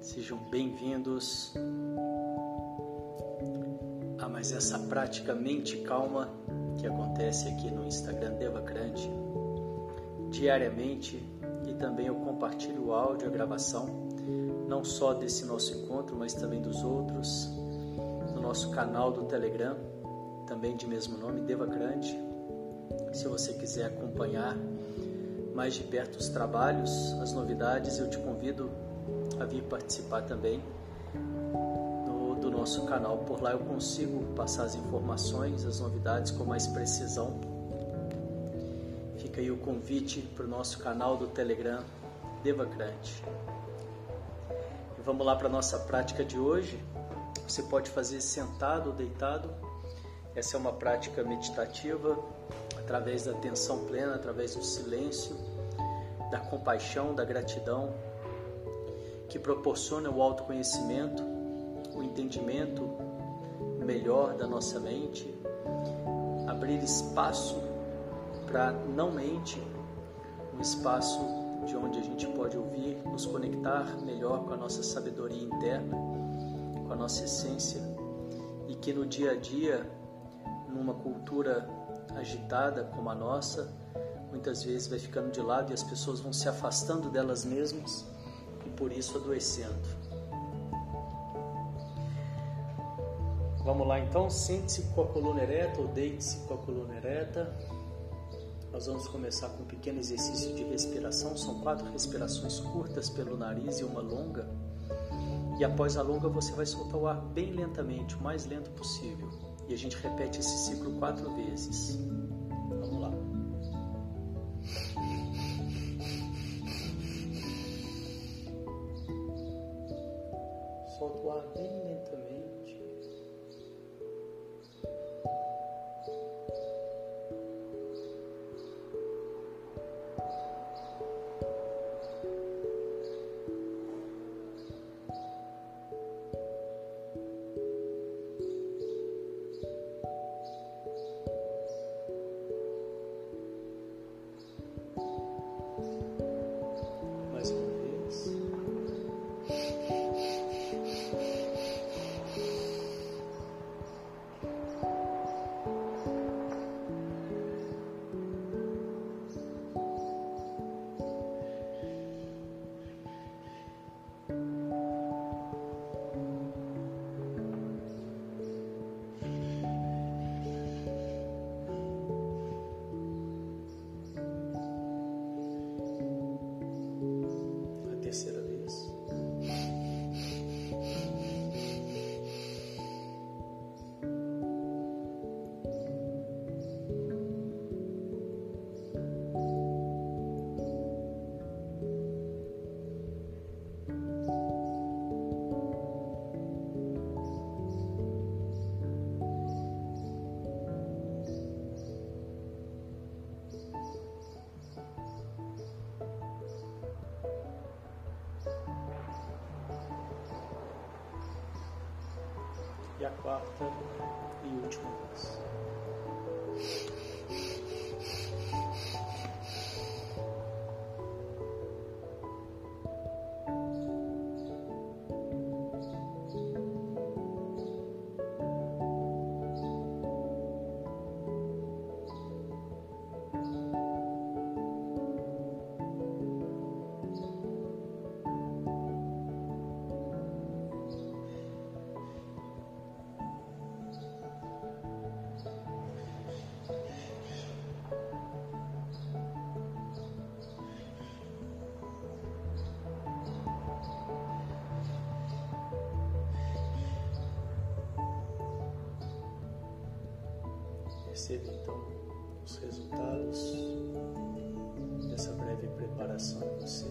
sejam bem-vindos a mais essa prática mente calma que acontece aqui no Instagram Devacrante diariamente e também eu compartilho o áudio, a gravação, não só desse nosso encontro, mas também dos outros, no nosso canal do Telegram, também de mesmo nome, Devacrante. Se você quiser acompanhar mais de perto os trabalhos, as novidades, eu te convido a vir participar também do, do nosso canal. Por lá eu consigo passar as informações, as novidades com mais precisão. Fica aí o convite para o nosso canal do Telegram Devacrante. E vamos lá para a nossa prática de hoje. Você pode fazer sentado ou deitado. Essa é uma prática meditativa através da atenção plena, através do silêncio, da compaixão, da gratidão, que proporciona o autoconhecimento, o entendimento melhor da nossa mente, abrir espaço para não mente, um espaço de onde a gente pode ouvir, nos conectar melhor com a nossa sabedoria interna, com a nossa essência, e que no dia a dia, numa cultura agitada como a nossa, muitas vezes vai ficando de lado e as pessoas vão se afastando delas mesmas e por isso adoecendo. Vamos lá então, sente-se com a coluna ereta ou deite-se com a coluna ereta. Nós vamos começar com um pequeno exercício de respiração. São quatro respirações curtas pelo nariz e uma longa. E após a longa, você vai soltar o ar bem lentamente, o mais lento possível. E a gente repete esse ciclo quatro vezes. Solta o ar quarta e última Perceba então os resultados dessa breve preparação em você.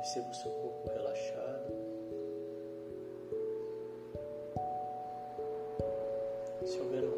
Perceba o seu Se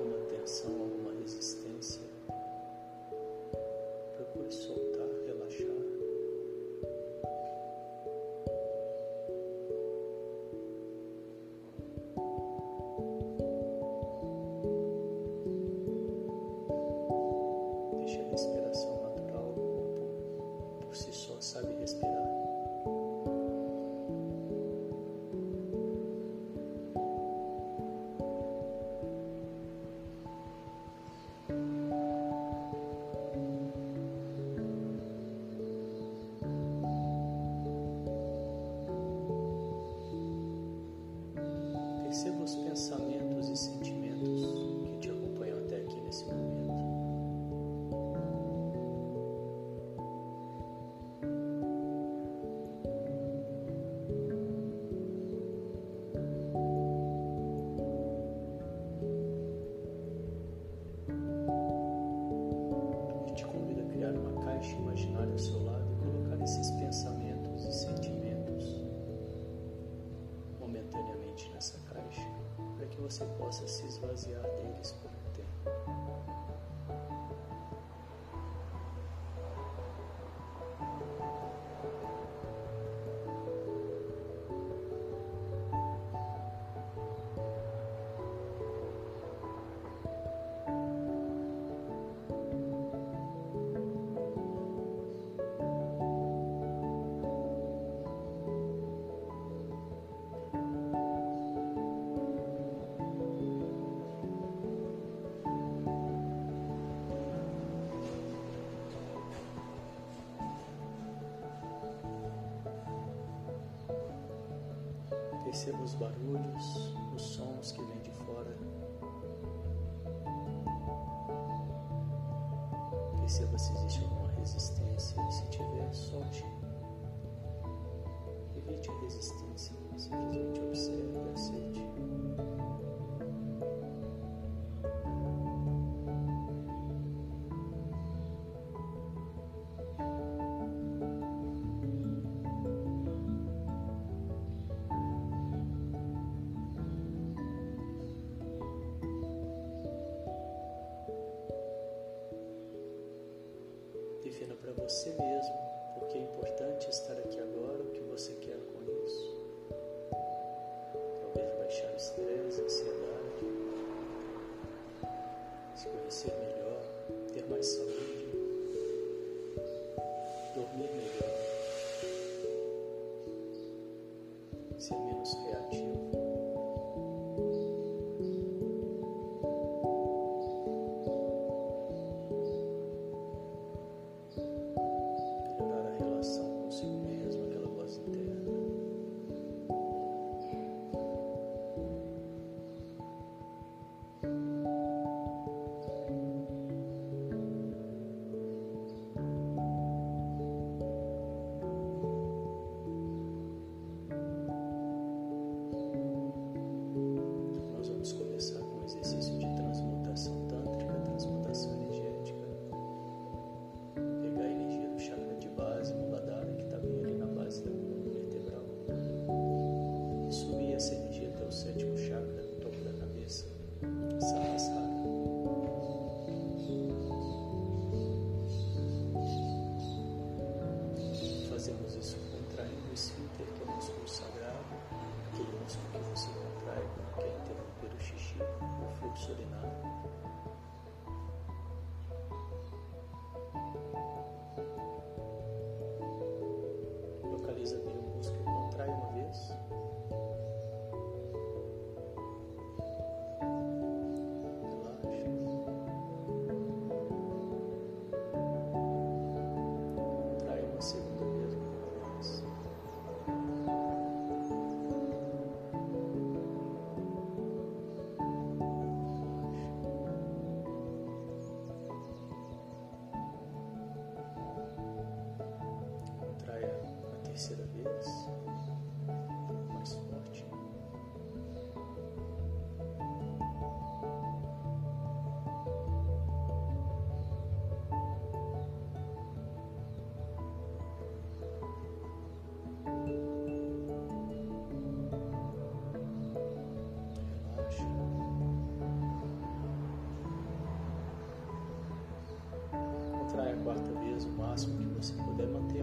você possa se esvaziar deles. por Perceba se existe alguma resistência e se tiver, solte. Evite a resistência, simplesmente observe e aceite. ser menos reativo. terceira vez, mais forte. Contrai a quarta vez o máximo que você puder manter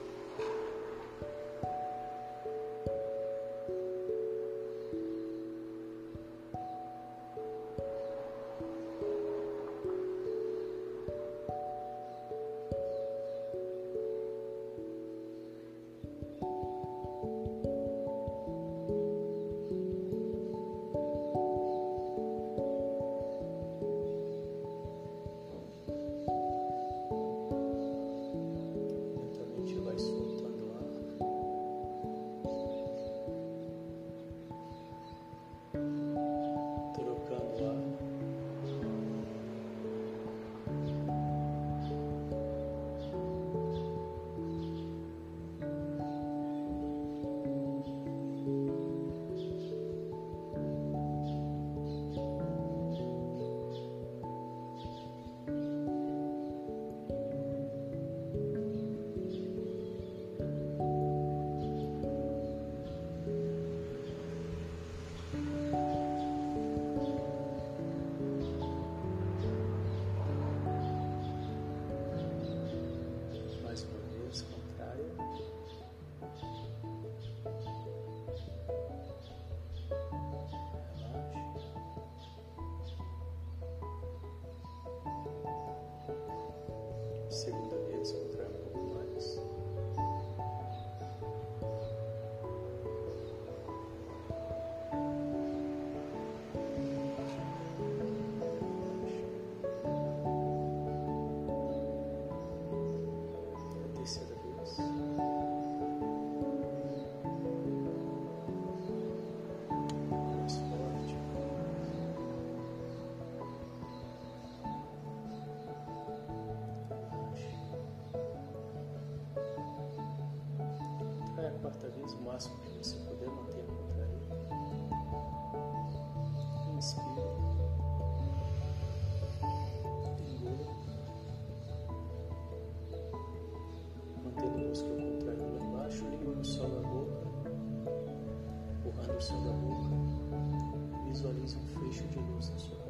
visualize um fecho de luz na sua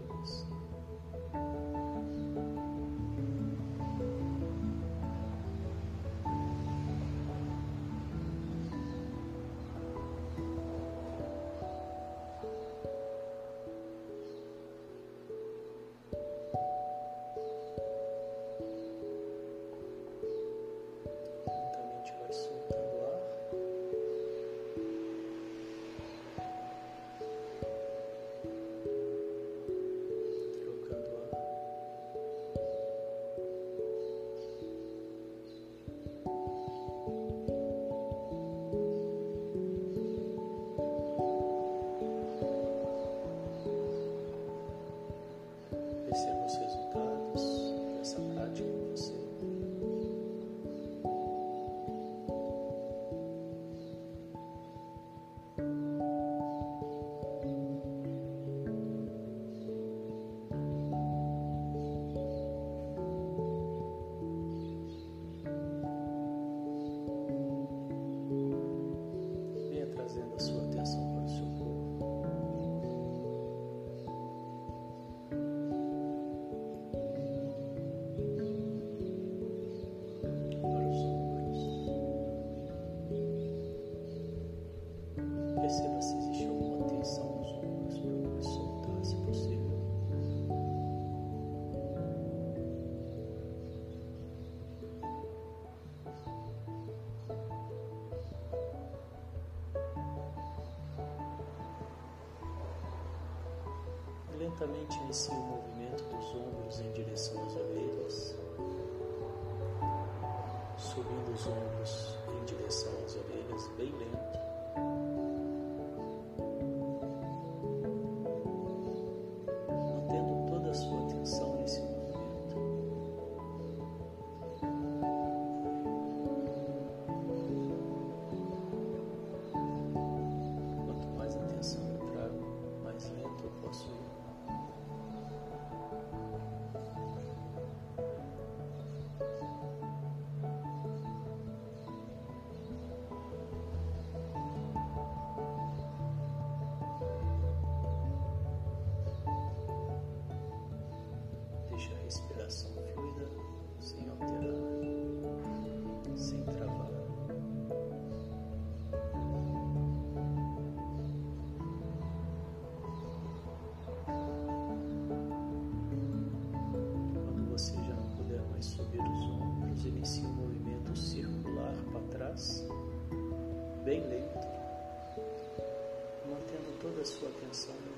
lentamente inicie o movimento dos ombros em direção às orelhas, subindo os ombros em direção às orelhas, bem lento. Inicia um movimento circular para trás, bem lento, mantendo toda a sua atenção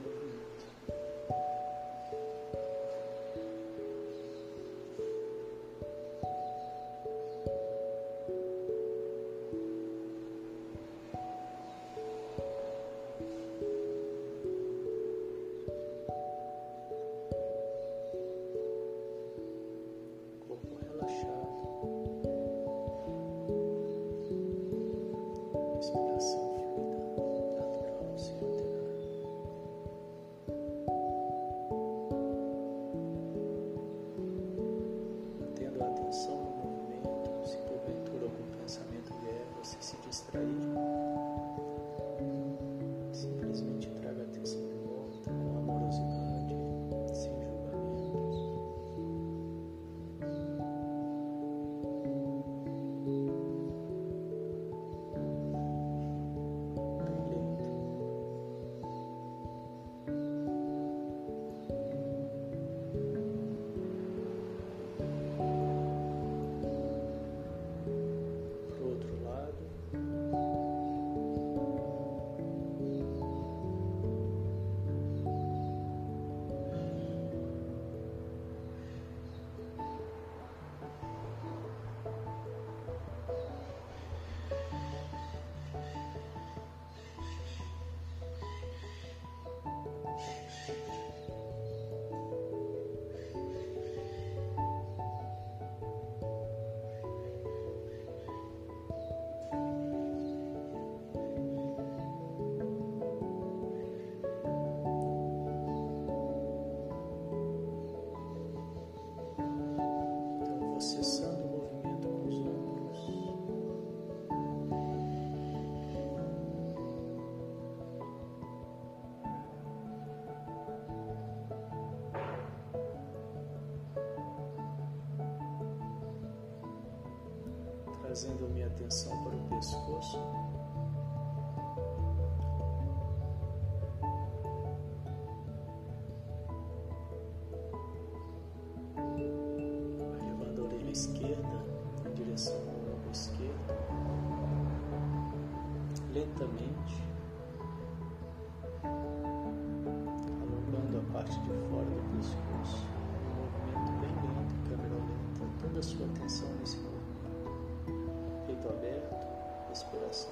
distrair. pescoço. Vai levando a orelha esquerda na direção ao ombro esquerdo. Lentamente. Alongando a parte de fora do pescoço. Um movimento bem lento, câmera lenta. Toda a sua atenção nesse movimento. Peito aberto respiração.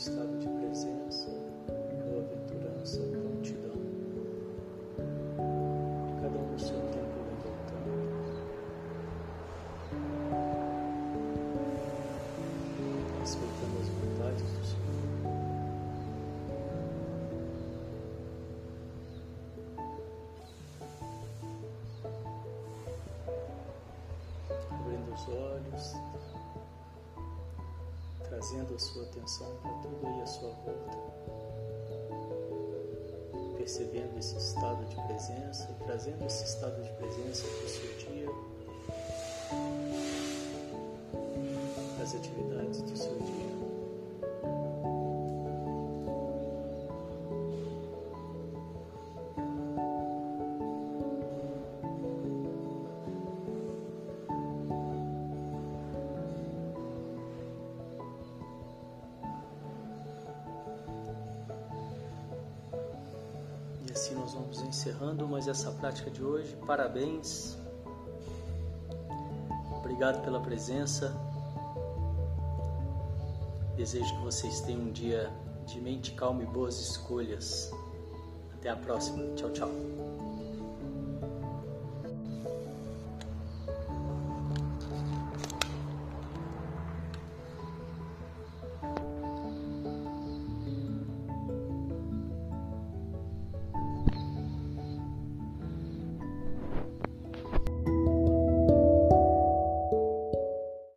Estado de presença, boa-aventurança, trazendo a sua atenção para tudo aí à sua volta, percebendo esse estado de presença, trazendo esse estado de presença para o seu dia, para as atividades do seu dia. Assim nós vamos encerrando mais essa prática de hoje. Parabéns. Obrigado pela presença. Desejo que vocês tenham um dia de mente calma e boas escolhas. Até a próxima. Tchau, tchau.